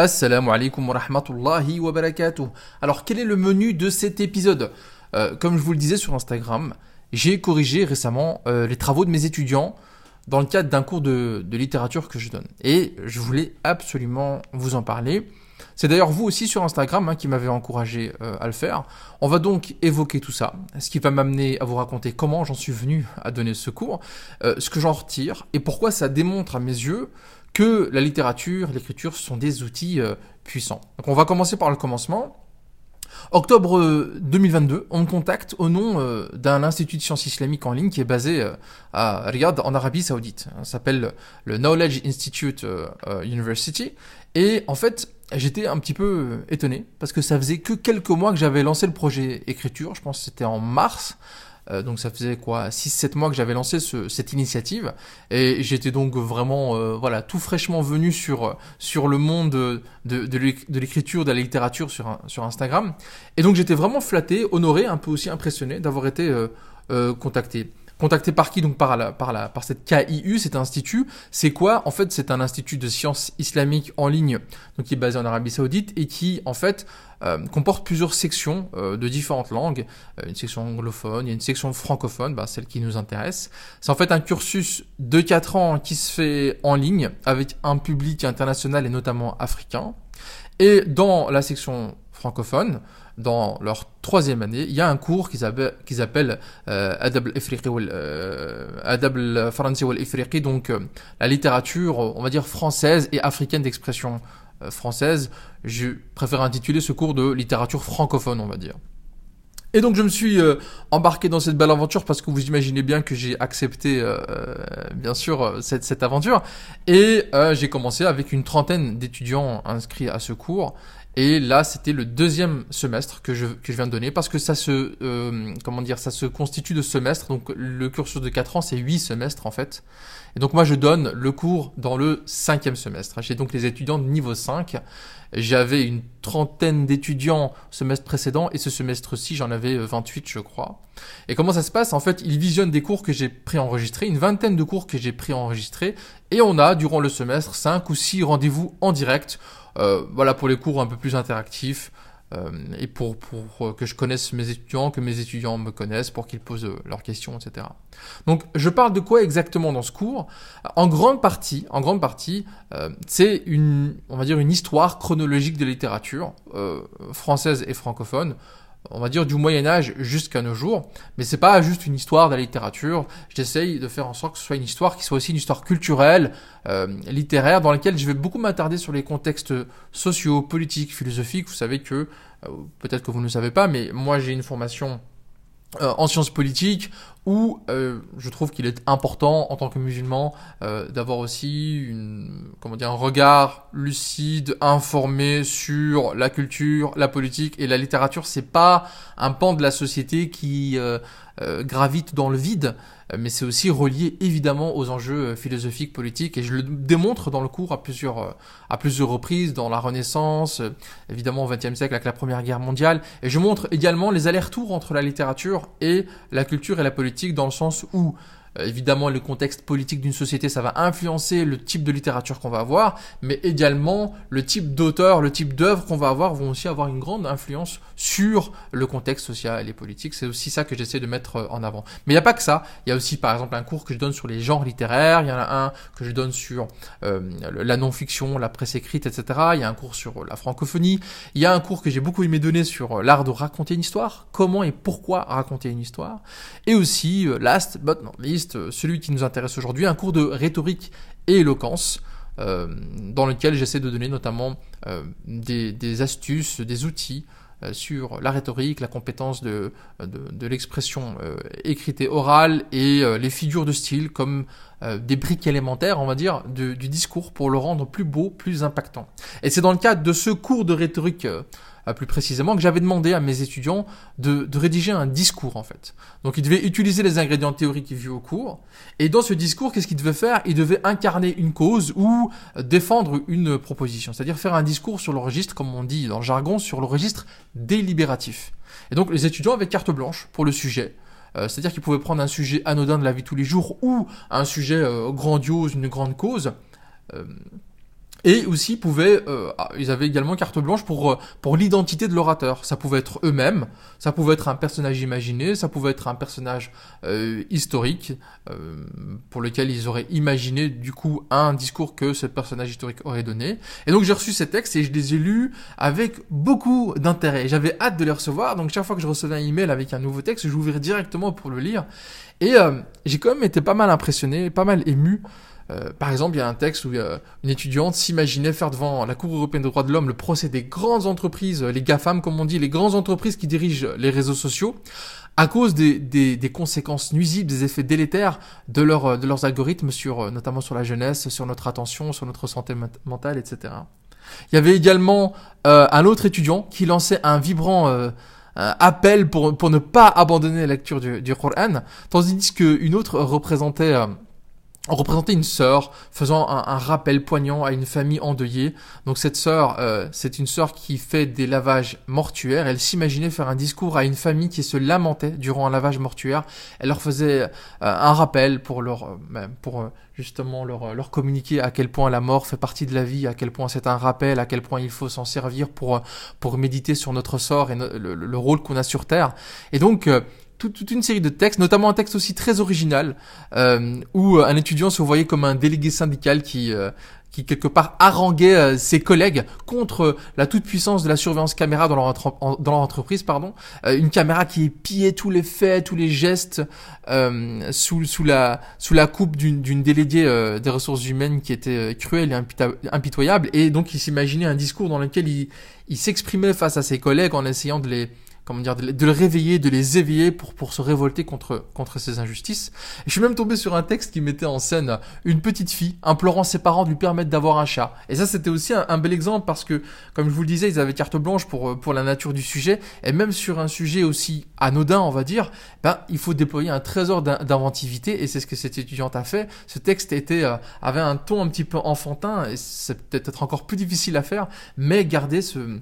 Assalamu alaikum wa rahmatullahi wa barakatuh. Alors quel est le menu de cet épisode? Euh, Comme je vous le disais sur Instagram, j'ai corrigé récemment euh, les travaux de mes étudiants dans le cadre d'un cours de, littérature que je donne. Et je voulais absolument vous en parler. C'est d'ailleurs vous aussi sur Instagram hein, qui m'avez encouragé euh, à le faire. On va donc évoquer tout ça, ce qui va m'amener à vous raconter comment j'en suis venu à donner ce cours, ce que j'en retire et pourquoi ça démontre à mes yeux que la littérature, l'écriture sont des outils euh, puissants. Donc on va commencer par le commencement. Octobre euh, 2022, on me contacte au nom euh, d'un institut de sciences islamiques en ligne qui est basé euh, à Riyad en Arabie Saoudite. Ça s'appelle le Knowledge Institute euh, euh, University. Et en fait, j'étais un petit peu euh, étonné parce que ça faisait que quelques mois que j'avais lancé le projet écriture. Je pense que c'était en mars. Euh, donc ça faisait quoi 6-7 mois que j'avais lancé ce- cette initiative. Et j'étais donc vraiment euh, voilà tout fraîchement venu sur sur le monde de, de, de l'éc- de l'écriture de la littérature sur sur Instagram. Et donc j'étais vraiment flatté honoré un peu aussi impressionné d'avoir été euh, contacté contacté par qui donc par la par la par cette KIU cet institut c'est quoi? En fait c'est un institut de sciences islamiques en ligne donc qui est basé en Arabie Saoudite et qui en fait euh, comporte plusieurs sections euh, de différentes langues euh, une section anglophone, il y a une section francophone, bah, celle qui nous intéresse. C'est en fait un cursus de 4 ans qui se fait en ligne avec un public international et notamment africain. Et dans la section francophone, dans leur troisième année, il y a un cours qu'ils appellent, qu'ils appellent euh, Adab al-Ifriqi euh, donc euh, la littérature, on va dire française et africaine d'expression française. Je préfère intituler ce cours de littérature francophone, on va dire. Et donc je me suis embarqué dans cette belle aventure parce que vous imaginez bien que j'ai accepté euh, bien sûr cette, cette aventure et euh, j'ai commencé avec une trentaine d'étudiants inscrits à ce cours et là c'était le deuxième semestre que je, viens de donner parce que ça se euh, comment dire ça se constitue de semestres. Donc le cursus de 4 ans c'est 8 semestres en fait. Et donc moi je donne le cours dans le cinquième semestre. J'ai donc les étudiants de niveau 5 j'avais une trentaine d'étudiants semestre précédent et ce semestre-ci j'en avais euh, 28 je crois. Et comment ça se passe? En fait, ils visionnent des cours que j'ai préenregistrés, une vingtaine de cours que j'ai préenregistrés et on a durant le semestre 5 ou 6 rendez-vous en direct. Euh, voilà pour les cours un peu plus interactifs euh, et pour, pour euh, que je connaisse mes étudiants, que mes étudiants me connaissent, pour qu'ils posent euh, leurs questions, etc. Donc, je parle de quoi exactement dans ce cours? En grande partie, en grande partie, euh, c'est une, on va dire, une histoire chronologique de littérature euh, française et francophone. On va dire du Moyen Âge jusqu'à nos jours, mais c'est pas juste une histoire de la littérature. J'essaye de faire en sorte que ce soit une histoire qui soit aussi une histoire culturelle, euh, littéraire, dans laquelle je vais beaucoup m'attarder sur les contextes sociaux, politiques, philosophiques. Vous savez que, euh, peut-être que vous ne le savez pas, mais moi j'ai une formation euh, en sciences politiques où euh, je trouve qu'il est important en tant que musulman euh, d'avoir aussi une, comment dire, un regard lucide, informé sur la culture, la politique et la littérature. C'est pas un pan de la société qui euh, euh, gravite dans le vide, mais c'est aussi relié évidemment aux enjeux euh, philosophiques, politiques, et je le démontre dans le cours à plusieurs, euh, à plusieurs reprises, dans la Renaissance, évidemment au XXe siècle avec la Première Guerre mondiale, et je montre également les allers-retours entre la littérature et la culture et la politique, dans le sens où évidemment, le contexte politique d'une société, ça va influencer le type de littérature qu'on va avoir, mais également le type d'auteur, le type d'œuvre qu'on va avoir vont aussi avoir une grande influence sur le contexte social et politique. C'est aussi ça que j'essaie de mettre euh, en avant. Mais il n'y a pas que ça. Il y a aussi, par exemple, un cours que je donne sur les genres littéraires. Il y en a un que je donne sur euh, la non-fiction, la presse écrite, etc. Il y a un cours sur la francophonie. Il y a un cours que j'ai beaucoup aimé donner sur euh, l'art de raconter une histoire. Comment et pourquoi raconter une histoire. Et aussi, euh, last but not least, euh, celui qui nous intéresse aujourd'hui, un cours de rhétorique et éloquence, euh, dans lequel j'essaie de donner notamment euh, des, astuces, des outils sur la rhétorique, la compétence de, de, l'expression écrite et orale et les figures de style comme des briques élémentaires, on va dire, du discours pour le rendre plus beau, plus impactant. Et c'est dans le cadre de ce cours de rhétorique plus précisément, que j'avais demandé à mes étudiants de, de rédiger un discours en fait. Donc ils devaient utiliser les ingrédients théoriques vus au cours, et dans ce discours, qu'est-ce qu'ils devaient faire? Ils devaient incarner une cause ou défendre une proposition, c'est-à-dire faire un discours sur le registre, comme on dit dans le jargon, sur le registre délibératif. Et donc les étudiants avaient carte blanche pour le sujet. Euh, c'est-à-dire qu'ils pouvaient prendre un sujet anodin de la vie tous les jours ou un sujet euh, grandiose, une grande cause. Euh, Et aussi, pouvaient, euh, ah, ils avaient également carte blanche pour, euh, pour l'identité de l'orateur. Ça pouvait être eux-mêmes, ça pouvait être un personnage imaginé, ça pouvait être un personnage euh, historique euh, pour lequel ils auraient imaginé du coup un discours que ce personnage historique aurait donné. Et donc j'ai reçu ces textes et je les ai lus avec beaucoup d'intérêt. J'avais hâte de les recevoir, donc chaque fois que je recevais un email avec un nouveau texte, j'ouvrais directement pour le lire. Et euh, j'ai quand même été pas mal impressionné, pas mal ému euh, par exemple, il y a un texte où euh, une étudiante s'imaginait faire devant la Cour européenne des droits de l'homme le procès des grandes entreprises, les GAFAM comme on dit, les grandes entreprises qui dirigent les réseaux sociaux, à cause des, des, des conséquences nuisibles, des effets délétères de, de leurs algorithmes, sur, euh, notamment sur la jeunesse, sur notre attention, sur notre santé mentale, etc. Il y avait également euh, un autre étudiant qui lançait un vibrant... Euh, appel pour, pour ne pas abandonner la lecture du, du Coran, tandis qu'une autre représentait représentait une sœur faisant un, rappel poignant à une famille endeuillée. Donc cette sœur, euh, c'est une sœur qui fait des lavages mortuaires. Elle s'imaginait faire un discours à une famille qui se lamentait durant un lavage mortuaire. Elle leur faisait euh, un rappel pour leur, euh, pour justement leur, leur communiquer à quel point la mort fait partie de la vie, à quel point c'est un rappel, à quel point il faut s'en servir pour pour méditer sur notre sort et le, le, rôle qu'on a sur terre. Et donc toute, toute, une série de textes, notamment un texte aussi très original, euh, où un étudiant se voyait comme un délégué syndical qui, euh, qui quelque part haranguait euh, ses collègues contre la toute-puissance de la surveillance caméra dans leur, dans leur entreprise, pardon, euh, une caméra qui pillait tous les faits, tous les gestes euh, sous, sous, la, sous la coupe d'une déléguée euh, des ressources humaines qui était cruelle et impitoyable, et donc il s'imaginait un discours dans lequel il, il s'exprimait face à ses collègues en essayant de les comment dire, de, le réveiller, de les éveiller pour, pour se révolter contre, contre ces injustices. Et je suis même tombé sur un texte qui mettait en scène une petite fille implorant ses parents de lui permettre d'avoir un chat. Et ça, c'était aussi un, bel exemple parce que, comme je vous le disais, ils avaient carte blanche pour, pour la nature du sujet. Et même sur un sujet aussi anodin, on va dire, ben, il faut déployer un trésor d'inventivité. Et c'est ce que cette étudiante a fait. Ce texte était, euh, avait un ton un petit peu enfantin. Et c'est peut-être encore plus difficile à faire. Mais garder ce,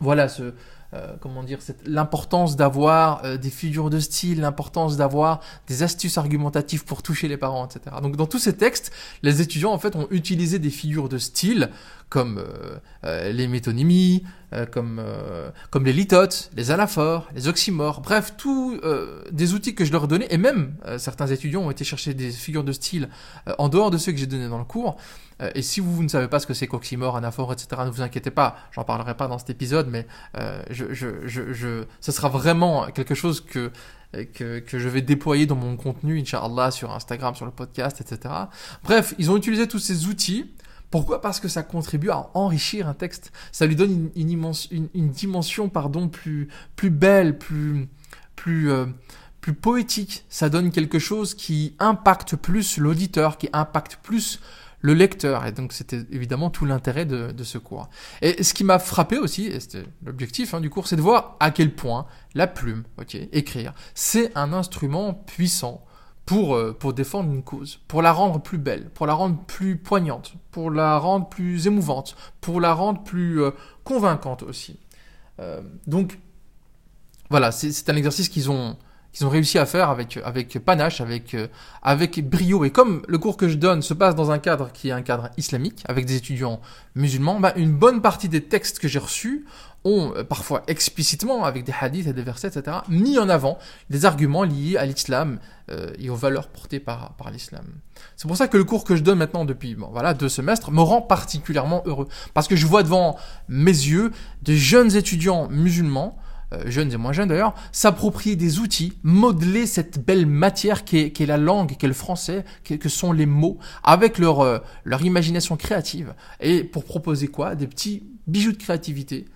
voilà, ce, euh, comment dire, l'importance d'avoir euh, des figures de style, l'importance d'avoir des astuces argumentatives pour toucher les parents, etc. Donc dans tous ces textes, les étudiants en fait ont utilisé des figures de style comme euh, les métonymies, comme, comme les litotes, les anaphores, les oxymores, bref, tous des outils que je leur donnais, et même certains étudiants ont été chercher des figures de style en dehors de ceux que j'ai donnés dans le cours. et si vous, vous, ne savez pas ce que c'est qu'oxymore, anaphore, etc., ne vous inquiétez pas, j'en parlerai pas dans cet épisode, mais je, je, ce sera vraiment quelque chose que que, je vais déployer dans mon contenu, Inch'Allah, sur Instagram, sur le podcast, etc. Bref, ils ont utilisé tous ces outils pourquoi? Parce que ça contribue à enrichir un texte. Ça lui donne une, immense, une dimension pardon, plus, plus belle, plus, plus, euh, plus poétique. Ça donne quelque chose qui impacte plus l'auditeur, qui impacte plus le lecteur. Et donc c'était évidemment tout l'intérêt de, ce cours. Et ce qui m'a frappé aussi, et c'était l'objectif hein, du cours, c'est de voir à quel point la plume, écrire, c'est un instrument puissant pour, euh, pour défendre une cause, pour la rendre plus belle, pour la rendre plus poignante, pour la rendre plus émouvante, pour la rendre plus euh, convaincante aussi. Euh, donc, voilà, c'est un exercice qu'ils ont, qu'ils ont réussi à faire avec, avec panache, avec, avec brio. Et comme le cours que je donne se passe dans un cadre qui est un cadre islamique, avec des étudiants musulmans, bah, une bonne partie des textes que j'ai reçus ont euh, parfois explicitement, avec des hadiths et des versets, etc., mis en avant des arguments liés à l'islam euh, et aux valeurs portées par, par l'islam. C'est pour ça que le cours que je donne maintenant depuis bon, voilà deux semestres me rend particulièrement heureux. Parce que je vois devant mes yeux des jeunes étudiants musulmans, euh, jeunes et moins jeunes d'ailleurs, s'approprier des outils, modeler cette belle matière qui est, la langue, qui est le français, qui, que sont les mots, avec leur, euh, leur imagination créative. Et pour proposer quoi? Des petits bijoux de créativité euh,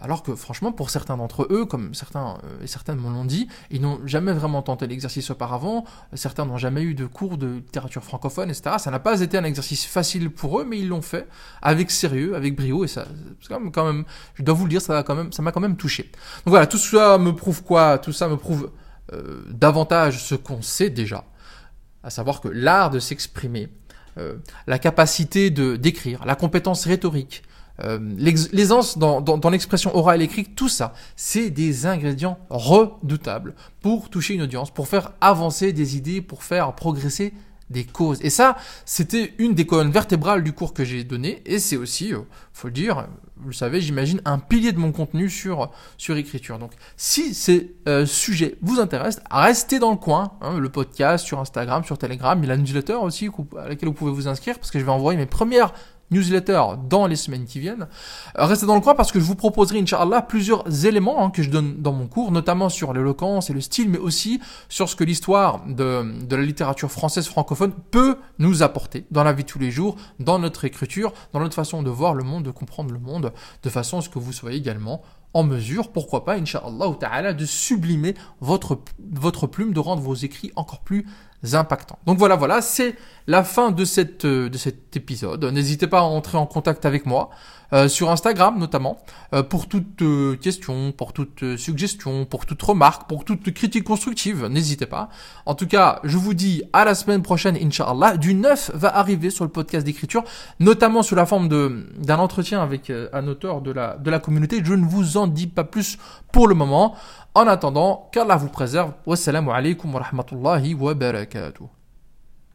alors que franchement, pour certains d'entre eux, comme certains euh, et certaines me l'ont dit, ils n'ont jamais vraiment tenté l'exercice auparavant, certains n'ont jamais eu de cours de littérature francophone, etc. Ça n'a pas été un exercice facile pour eux, mais ils l'ont fait avec sérieux, avec brio, et ça, quand même, je dois vous le dire, ça m'a quand même, ça m'a quand même touché. Donc voilà, tout ça me prouve quoi? Tout ça me prouve euh, davantage ce qu'on sait déjà, à savoir que l'art de s'exprimer, euh, la capacité de d'écrire, la compétence rhétorique, euh, l'aisance dans, dans, dans l'expression orale et écrite, tout ça, c'est des ingrédients redoutables pour toucher une audience, pour faire avancer des idées, pour faire progresser des causes. Et ça, c'était une des colonnes vertébrales du cours que j'ai donné, et c'est aussi, euh, faut le dire, vous le savez, j'imagine, un pilier de mon contenu sur, sur écriture. Donc, si ces euh, sujets vous intéressent, restez dans le coin, hein, le podcast sur Instagram, sur Telegram, il y a aussi à laquelle vous pouvez vous inscrire, parce que je vais envoyer mes premières newsletter dans les semaines qui viennent. Restez dans le coin parce que je vous proposerai, Inch'Allah, plusieurs éléments hein, que je donne dans mon cours, notamment sur l'éloquence et le style, mais aussi sur ce que l'histoire de, de la littérature française francophone peut nous apporter dans la vie de tous les jours, dans notre écriture, dans notre façon de voir le monde, de comprendre le monde, de façon à ce que vous soyez également en mesure, pourquoi pas, Inch'Allah de sublimer votre, votre plume, de rendre vos écrits encore plus impactants. Donc voilà, voilà, c'est la fin de, cette, euh, de cet épisode. N'hésitez pas à entrer en contact avec moi, euh, sur Instagram notamment, euh, pour toute question, pour toute suggestion, pour toute remarque, pour toute critique constructive, n'hésitez pas. En tout cas, je vous dis à la semaine prochaine, Inch'Allah. Du neuf va arriver sur le podcast d'écriture, notamment sous la forme d'un entretien avec un auteur de la, de la communauté. Je ne vous en dis pas plus pour le moment. En attendant, qu'Allah vous préserve. Wassalamu alaikum wa rahmatullahi wa barakatuh.